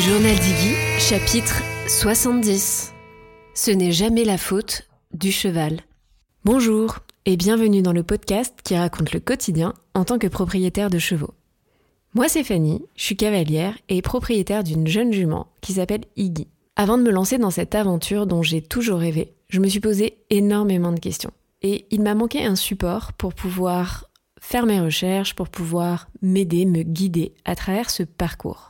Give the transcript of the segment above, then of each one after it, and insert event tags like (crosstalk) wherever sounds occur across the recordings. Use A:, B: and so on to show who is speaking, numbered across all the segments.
A: journal d'Iggy, chapitre 70. Ce n'est jamais la faute du cheval. Bonjour et bienvenue dans le podcast qui raconte le quotidien en tant que propriétaire de chevaux. Moi c'est Fanny, je suis cavalière et propriétaire d'une jeune jument qui s'appelle Iggy. Avant de me lancer dans cette aventure dont j'ai toujours rêvé, je me suis posé énormément de questions. Et il m'a manqué un support pour pouvoir faire mes recherches, pour pouvoir m'aider, me guider à travers ce parcours.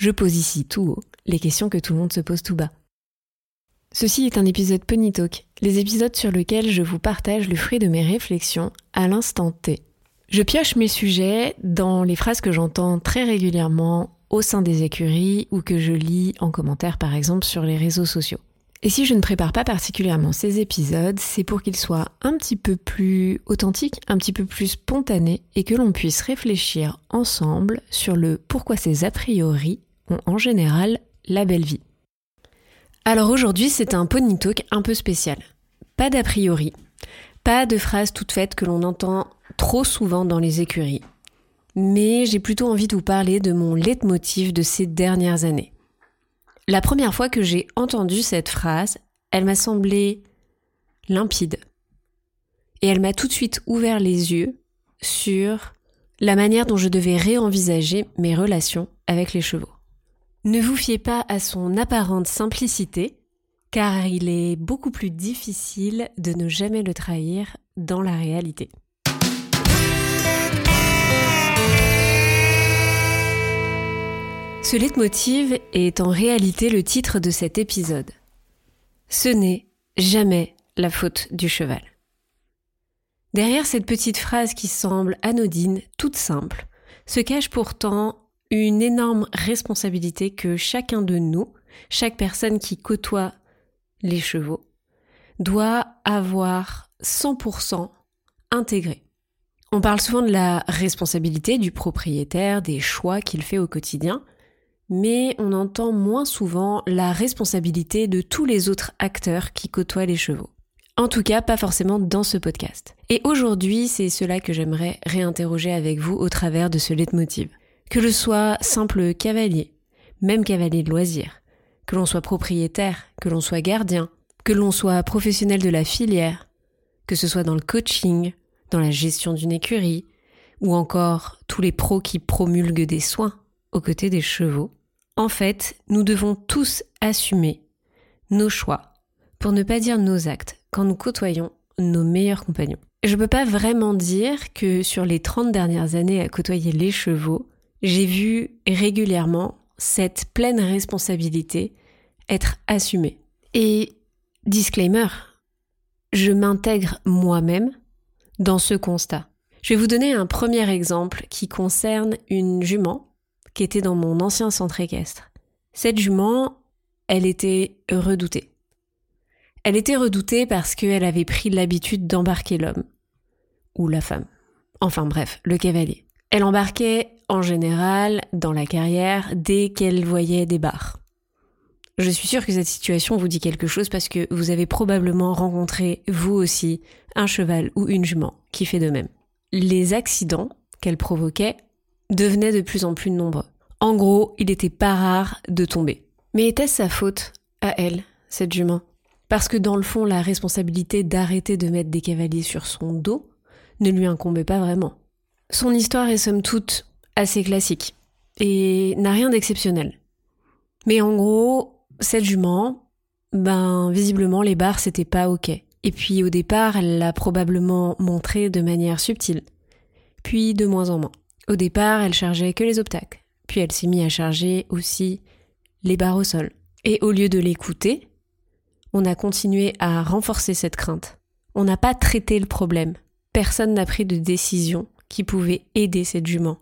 A: je pose ici tout haut les questions que tout le monde se pose tout bas. Ceci est un épisode Pony Talk, les épisodes sur lesquels je vous partage le fruit de mes réflexions à l'instant T. Je pioche mes sujets dans les phrases que j'entends très régulièrement au sein des écuries ou que je lis en commentaire par exemple sur les réseaux sociaux. Et si je ne prépare pas particulièrement ces épisodes, c'est pour qu'ils soient un petit peu plus authentiques, un petit peu plus spontanés et que l'on puisse réfléchir ensemble sur le pourquoi ces a priori en général la belle vie. Alors aujourd'hui, c'est un pony talk un peu spécial. Pas d'a priori, pas de phrases toutes faites que l'on entend trop souvent dans les écuries. Mais j'ai plutôt envie de vous parler de mon leitmotiv de ces dernières années. La première fois que j'ai entendu cette phrase, elle m'a semblé limpide. Et elle m'a tout de suite ouvert les yeux sur la manière dont je devais réenvisager mes relations avec les chevaux. Ne vous fiez pas à son apparente simplicité, car il est beaucoup plus difficile de ne jamais le trahir dans la réalité. Ce leitmotiv est en réalité le titre de cet épisode. Ce n'est jamais la faute du cheval. Derrière cette petite phrase qui semble anodine, toute simple, se cache pourtant une énorme responsabilité que chacun de nous, chaque personne qui côtoie les chevaux, doit avoir 100% intégré. On parle souvent de la responsabilité du propriétaire, des choix qu'il fait au quotidien, mais on entend moins souvent la responsabilité de tous les autres acteurs qui côtoient les chevaux. En tout cas, pas forcément dans ce podcast. Et aujourd'hui, c'est cela que j'aimerais réinterroger avec vous au travers de ce leitmotiv. Que le soit simple cavalier, même cavalier de loisir, que l'on soit propriétaire, que l'on soit gardien, que l'on soit professionnel de la filière, que ce soit dans le coaching, dans la gestion d'une écurie, ou encore tous les pros qui promulguent des soins aux côtés des chevaux, en fait, nous devons tous assumer nos choix, pour ne pas dire nos actes, quand nous côtoyons nos meilleurs compagnons. Je ne peux pas vraiment dire que sur les 30 dernières années à côtoyer les chevaux, j'ai vu régulièrement cette pleine responsabilité être assumée. Et disclaimer, je m'intègre moi-même dans ce constat. Je vais vous donner un premier exemple qui concerne une jument qui était dans mon ancien centre équestre. Cette jument, elle était redoutée. Elle était redoutée parce qu'elle avait pris l'habitude d'embarquer l'homme. Ou la femme. Enfin bref, le cavalier. Elle embarquait en général dans la carrière dès qu'elle voyait des barres. Je suis sûre que cette situation vous dit quelque chose parce que vous avez probablement rencontré, vous aussi, un cheval ou une jument qui fait de même. Les accidents qu'elle provoquait devenaient de plus en plus nombreux. En gros, il n'était pas rare de tomber. Mais était-ce sa faute, à elle, cette jument? Parce que dans le fond, la responsabilité d'arrêter de mettre des cavaliers sur son dos ne lui incombait pas vraiment. Son histoire est somme toute assez classique et n'a rien d'exceptionnel. Mais en gros, cette jument, ben visiblement les barres c'était pas ok. Et puis au départ, elle l'a probablement montré de manière subtile, puis de moins en moins. Au départ, elle chargeait que les obstacles, puis elle s'est mise à charger aussi les barres au sol. Et au lieu de l'écouter, on a continué à renforcer cette crainte. On n'a pas traité le problème. Personne n'a pris de décision qui pouvait aider cette jument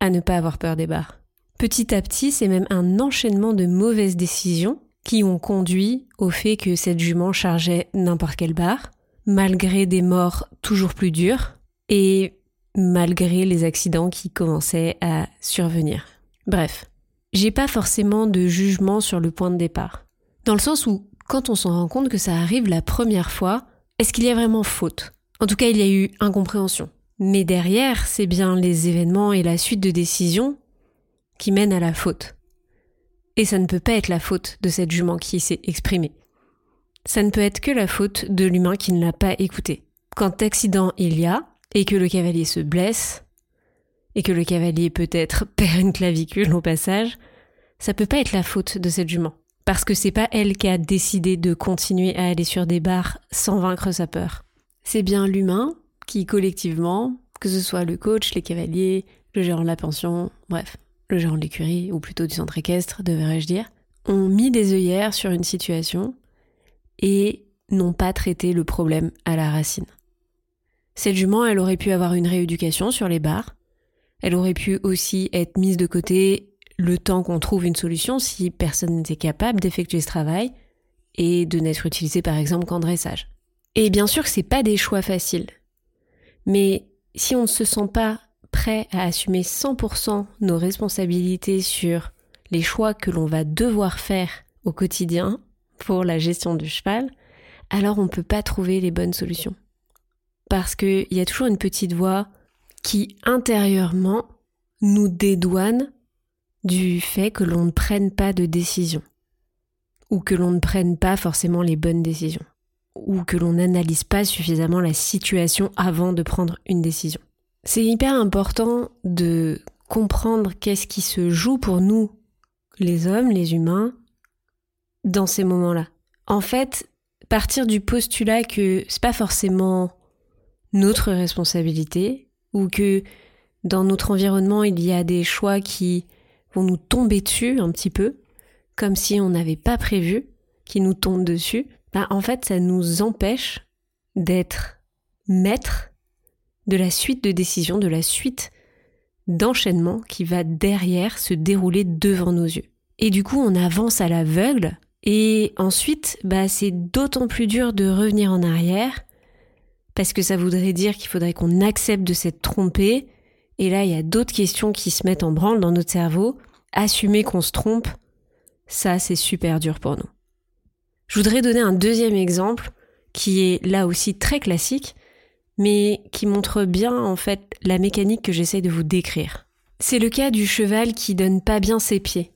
A: à ne pas avoir peur des barres. Petit à petit, c'est même un enchaînement de mauvaises décisions qui ont conduit au fait que cette jument chargeait n'importe quelle barre, malgré des morts toujours plus dures et malgré les accidents qui commençaient à survenir. Bref, j'ai pas forcément de jugement sur le point de départ. Dans le sens où, quand on s'en rend compte que ça arrive la première fois, est-ce qu'il y a vraiment faute? En tout cas, il y a eu incompréhension. Mais derrière, c'est bien les événements et la suite de décisions qui mènent à la faute. Et ça ne peut pas être la faute de cette jument qui s'est exprimée. Ça ne peut être que la faute de l'humain qui ne l'a pas écouté. Quand accident il y a, et que le cavalier se blesse, et que le cavalier peut-être (laughs) perd une clavicule au passage, ça peut pas être la faute de cette jument. Parce que c'est pas elle qui a décidé de continuer à aller sur des barres sans vaincre sa peur. C'est bien l'humain qui, collectivement, que ce soit le coach, les cavaliers, le gérant de la pension, bref, le gérant de l'écurie, ou plutôt du centre équestre, devrais-je dire, ont mis des œillères sur une situation et n'ont pas traité le problème à la racine. Cette jument, elle aurait pu avoir une rééducation sur les barres. Elle aurait pu aussi être mise de côté le temps qu'on trouve une solution si personne n'était capable d'effectuer ce travail et de n'être utilisée par exemple qu'en dressage. Et bien sûr que c'est pas des choix faciles. Mais si on ne se sent pas prêt à assumer 100% nos responsabilités sur les choix que l'on va devoir faire au quotidien pour la gestion du cheval, alors on ne peut pas trouver les bonnes solutions. Parce qu'il y a toujours une petite voix qui intérieurement nous dédouane du fait que l'on ne prenne pas de décision, ou que l'on ne prenne pas forcément les bonnes décisions, ou que l'on n'analyse pas suffisamment la situation avant de prendre une décision. C'est hyper important de comprendre qu'est-ce qui se joue pour nous, les hommes, les humains, dans ces moments-là. En fait, partir du postulat que c'est pas forcément notre responsabilité ou que dans notre environnement il y a des choix qui vont nous tomber dessus un petit peu, comme si on n'avait pas prévu, qui nous tombent dessus, bah en fait ça nous empêche d'être maître de la suite de décisions, de la suite d'enchaînement qui va derrière se dérouler devant nos yeux. Et du coup on avance à l'aveugle et ensuite bah c'est d'autant plus dur de revenir en arrière parce que ça voudrait dire qu'il faudrait qu'on accepte de s'être trompé. Et là, il y a d'autres questions qui se mettent en branle dans notre cerveau. Assumer qu'on se trompe, ça, c'est super dur pour nous. Je voudrais donner un deuxième exemple qui est là aussi très classique, mais qui montre bien en fait la mécanique que j'essaye de vous décrire. C'est le cas du cheval qui donne pas bien ses pieds.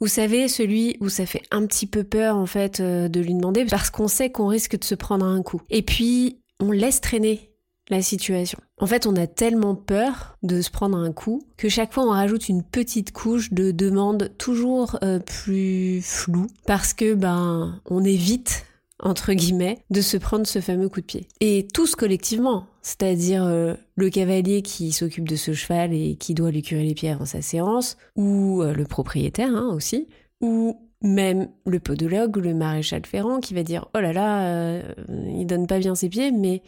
A: Vous savez, celui où ça fait un petit peu peur en fait euh, de lui demander parce qu'on sait qu'on risque de se prendre un coup. Et puis on laisse traîner la situation. En fait, on a tellement peur de se prendre un coup que chaque fois on rajoute une petite couche de demande toujours euh, plus floue parce que ben on évite entre guillemets de se prendre ce fameux coup de pied. Et tous collectivement, c'est-à-dire euh, le cavalier qui s'occupe de ce cheval et qui doit lui curer les pieds avant sa séance, ou euh, le propriétaire hein, aussi, ou même le podologue le maréchal ferrant qui va dire oh là là, il donne pas bien ses pieds, mais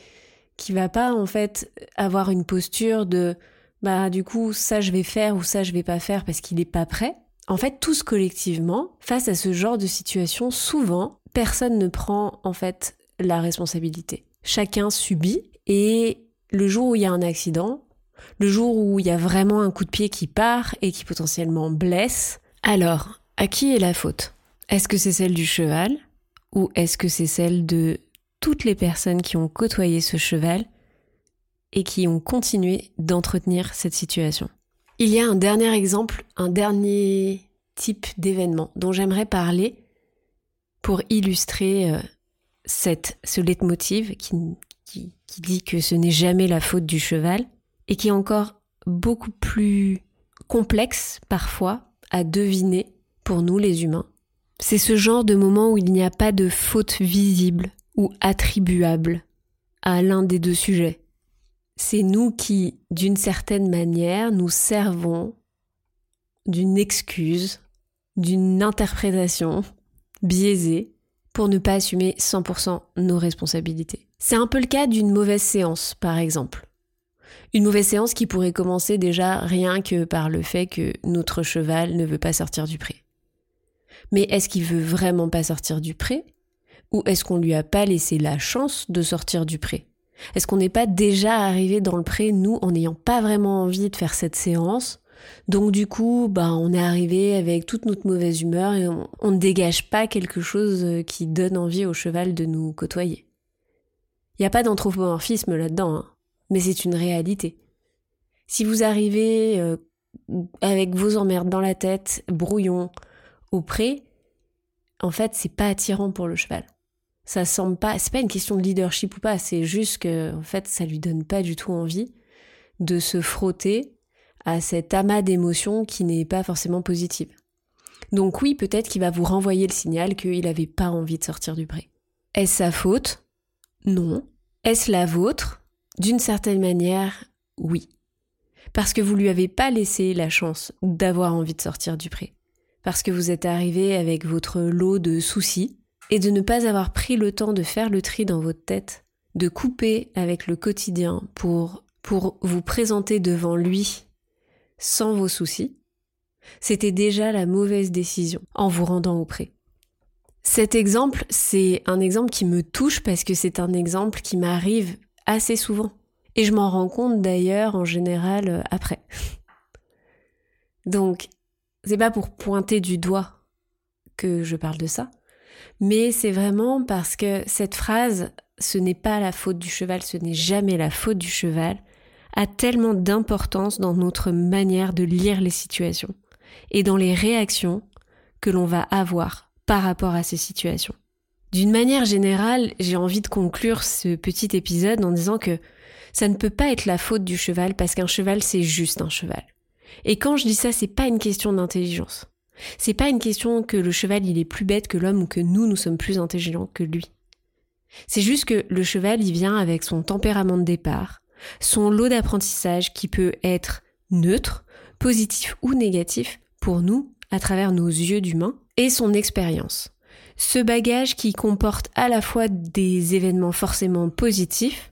A: qui va pas en fait avoir une posture de bah du coup ça je vais faire ou ça je vais pas faire parce qu'il est pas prêt. En fait, tous collectivement, face à ce genre de situation, souvent, personne ne prend en fait la responsabilité. Chacun subit et le jour où il y a un accident, le jour où il y a vraiment un coup de pied qui part et qui potentiellement blesse, alors à qui est la faute? Est-ce que c'est celle du cheval ou est-ce que c'est celle de toutes les personnes qui ont côtoyé ce cheval et qui ont continué d'entretenir cette situation Il y a un dernier exemple, un dernier type d'événement dont j'aimerais parler pour illustrer euh, cette, ce leitmotiv qui, dit que ce n'est jamais la faute du cheval et qui est encore beaucoup plus complexe parfois à deviner pour nous les humains. C'est ce genre de moment où il n'y a pas de faute visible ou attribuable à l'un des deux sujets. C'est nous qui, d'une certaine manière, nous servons d'une excuse, d'une interprétation biaisée pour ne pas assumer 100% nos responsabilités. C'est un peu le cas d'une mauvaise séance, par exemple. Une mauvaise séance qui pourrait commencer déjà rien que par le fait que notre cheval ne veut pas sortir du pré. Mais est-ce qu'il veut vraiment pas sortir du pré? Ou est-ce qu'on lui a pas laissé la chance de sortir du pré? Est-ce qu'on n'est pas déjà arrivé dans le pré, nous, en n'ayant pas vraiment envie de faire cette séance? Donc du coup, bah, on est arrivé avec toute notre mauvaise humeur et on, ne dégage pas quelque chose qui donne envie au cheval de nous côtoyer. Il n'y a pas d'anthropomorphisme là-dedans, hein, mais c'est une réalité. Si vous arrivez euh, avec vos emmerdes dans la tête, brouillon, au pré, en fait, c'est pas attirant pour le cheval. Ça semble pas, c'est pas une question de leadership ou pas, c'est juste que, en fait, ça lui donne pas du tout envie de se frotter à cet amas d'émotions qui n'est pas forcément positive. Donc oui, peut-être qu'il va vous renvoyer le signal qu'il n'avait pas envie de sortir du pré. Est-ce sa faute? Non. Est-ce la vôtre? D'une certaine manière, oui. Parce que vous lui avez pas laissé la chance d'avoir envie de sortir du pré parce que vous êtes arrivé avec votre lot de soucis, et de ne pas avoir pris le temps de faire le tri dans votre tête, de couper avec le quotidien pour, vous présenter devant lui sans vos soucis, c'était déjà la mauvaise décision en vous rendant auprès. Cet exemple, c'est un exemple qui me touche parce que c'est un exemple qui m'arrive assez souvent. Et je m'en rends compte d'ailleurs en général euh, après. (laughs) Donc, c'est pas pour pointer du doigt que je parle de ça, mais c'est vraiment parce que cette phrase, ce n'est pas la faute du cheval, ce n'est jamais la faute du cheval, a tellement d'importance dans notre manière de lire les situations et dans les réactions que l'on va avoir par rapport à ces situations. D'une manière générale, j'ai envie de conclure ce petit épisode en disant que ça ne peut pas être la faute du cheval parce qu'un cheval c'est juste un cheval. Et quand je dis ça, c'est pas une question d'intelligence. C'est pas une question que le cheval il est plus bête que l'homme ou que nous nous sommes plus intelligents que lui. C'est juste que le cheval il vient avec son tempérament de départ, son lot d'apprentissage qui peut être neutre, positif ou négatif pour nous à travers nos yeux d'humain et son expérience. Ce bagage qui comporte à la fois des événements forcément positifs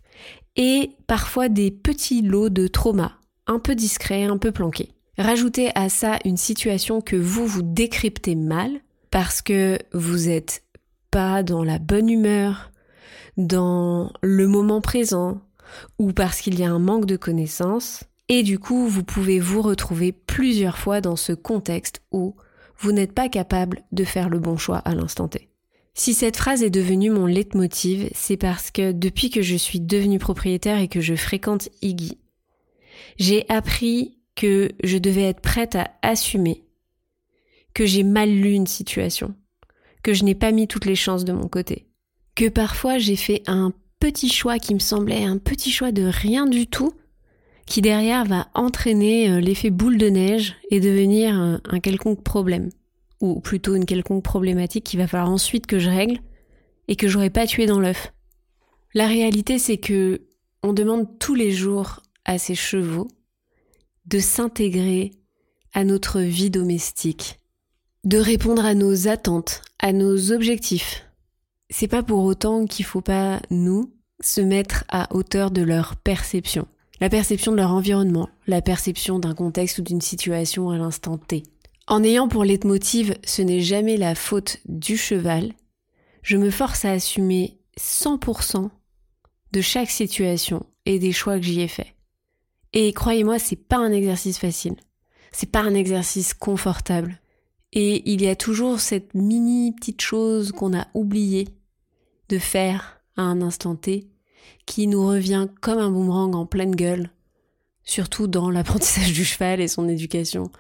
A: et parfois des petits lots de traumas, un peu discrets, un peu planqués. Rajoutez à ça une situation que vous vous décryptez mal parce que vous êtes pas dans la bonne humeur, dans le moment présent ou parce qu'il y a un manque de connaissances et du coup vous pouvez vous retrouver plusieurs fois dans ce contexte où vous n'êtes pas capable de faire le bon choix à l'instant T. Si cette phrase est devenue mon leitmotiv, c'est parce que depuis que je suis devenue propriétaire et que je fréquente Iggy, j'ai appris que je devais être prête à assumer que j'ai mal lu une situation, que je n'ai pas mis toutes les chances de mon côté, que parfois j'ai fait un petit choix qui me semblait un petit choix de rien du tout, qui derrière va entraîner euh, l'effet boule de neige et devenir un, un quelconque problème, ou plutôt une quelconque problématique qu'il va falloir ensuite que je règle et que j'aurais pas tué dans l'œuf. La réalité c'est que on demande tous les jours à ces chevaux de s'intégrer à notre vie domestique, de répondre à nos attentes, à nos objectifs. C'est pas pour autant qu'il faut pas, nous, se mettre à hauteur de leur perception. La perception de leur environnement, la perception d'un contexte ou d'une situation à l'instant T. En ayant pour leitmotiv ce n'est jamais la faute du cheval, je me force à assumer 100% de chaque situation et des choix que j'y ai faits. Et croyez-moi, c'est pas un exercice facile. C'est pas un exercice confortable. Et il y a toujours cette mini petite chose qu'on a oublié de faire à un instant T qui nous revient comme un boomerang en pleine gueule, surtout dans l'apprentissage du cheval et son éducation,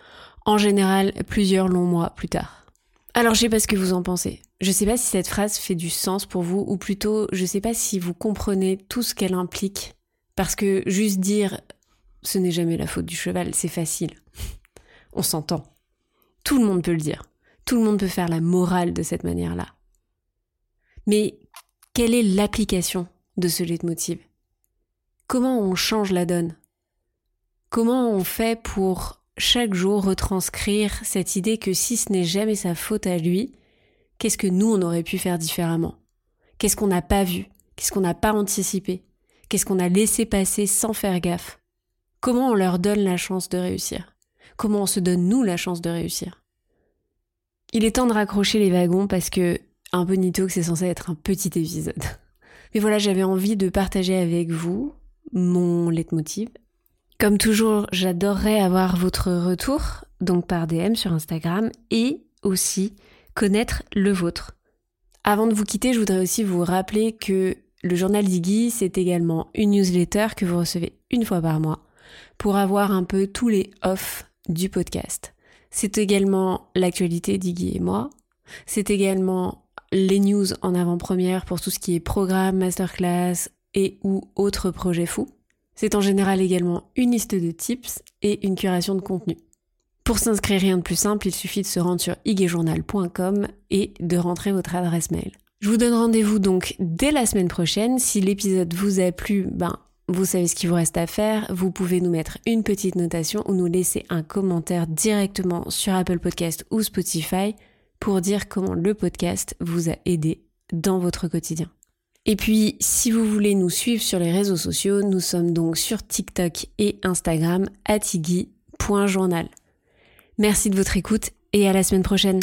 A: en général plusieurs longs mois plus tard. Alors je sais pas ce que vous en pensez. Je sais pas si cette phrase fait du sens pour vous, ou plutôt je sais pas si vous comprenez tout ce qu'elle implique. Parce que juste dire ce n'est jamais la faute du cheval, c'est facile. On s'entend. Tout le monde peut le dire. Tout le monde peut faire la morale de cette manière-là. Mais quelle est l'application de ce leitmotiv? Comment on change la donne? Comment on fait pour chaque jour retranscrire cette idée que si ce n'est jamais sa faute à lui, qu'est-ce que nous on aurait pu faire différemment? Qu'est-ce qu'on n'a pas vu? Qu'est-ce qu'on n'a pas anticipé? Qu'est-ce qu'on a laissé passer sans faire gaffe? Comment on leur donne la chance de réussir? Comment on se donne nous la chance de réussir? Il est temps de raccrocher les wagons parce que un peu que c'est censé être un petit épisode. (laughs) Mais voilà, j'avais envie de partager avec vous mon leitmotiv. Comme toujours, j'adorerais avoir votre retour, donc par DM sur Instagram, et aussi connaître le vôtre. Avant de vous quitter, je voudrais aussi vous rappeler que le journal d'Iggy, c'est également une newsletter que vous recevez une fois par mois pour avoir un peu tous les off du podcast. C'est également l'actualité d'Iggy et moi. C'est également les news en avant-première pour tout ce qui est programme, masterclass et ou autres projets fous. C'est en général également une liste de tips et une curation de contenu. Pour s'inscrire, rien de plus simple, il suffit de se rendre sur iguejournal.com et de rentrer votre adresse mail. Je vous donne rendez-vous donc dès la semaine prochaine. Si l'épisode vous a plu, ben, vous savez ce qu'il vous reste à faire. Vous pouvez nous mettre une petite notation ou nous laisser un commentaire directement sur Apple Podcast ou Spotify pour dire comment le podcast vous a aidé dans votre quotidien. Et puis, si vous voulez nous suivre sur les réseaux sociaux, nous sommes donc sur TikTok et Instagram, atigui.journal. Merci de votre écoute et à la semaine prochaine.